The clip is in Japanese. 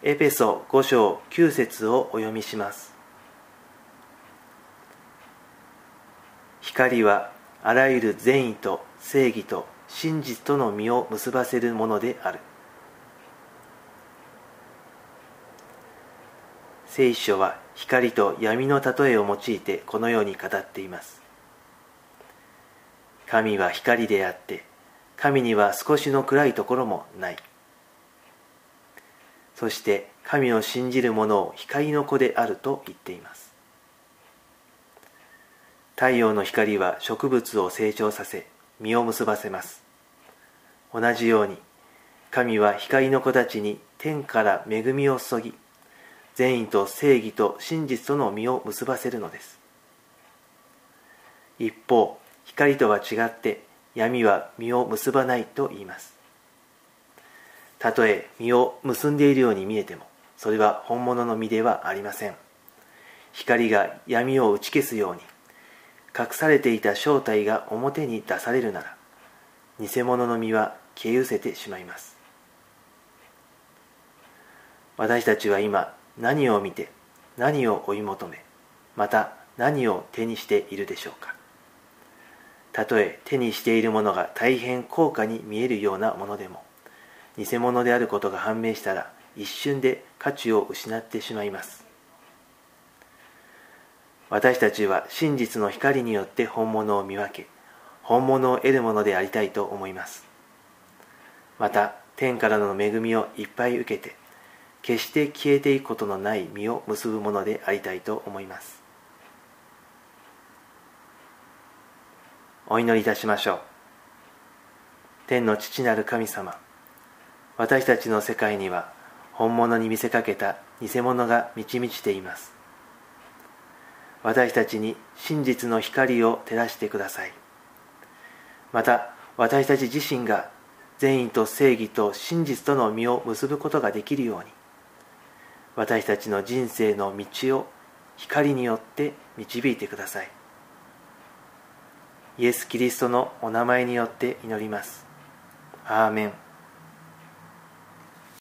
エペソ5章9節をお読みします。光はあらゆる善意と正義と真実との実を結ばせるものである。聖書は光と闇の例えを用いてこのように語っています。神は光であって神には少しの暗いところもない。そして神を信じる者を光の子であると言っています。太陽の光は植物を成長させ実を結ばせます。同じように神は光の子たちに天から恵みを注ぎ善意と正義と真実との実を結ばせるのです。一方光とは違って闇は実を結ばないと言います。たとえ実を結んでいるように見えてもそれは本物の実ではありません。光が闇を打ち消すように隠されていた正体が表に出されるなら偽物の実は消え失せてしまいます。私たちは今何を見て何を追い求めまた何を手にしているでしょうか。たとえ手にしているものが大変高価に見えるようなものでも偽物であることが判明したら一瞬で価値を失ってしまいます。私たちは真実の光によって本物を見分け本物を得るものでありたいと思います。また天からの恵みをいっぱい受けて決して消えていくことのない実を結ぶものでありたいと思います。お祈りいたしましょう。天の父なる神様私たちの世界には本物に見せかけた偽物が満ち満ちています。私たちに真実の光を照らしてください。また私たち自身が善意と正義と真実との実を結ぶことができるように私たちの人生の道を光によって導いてください。イエス・キリストのお名前によって祈ります。アーメン。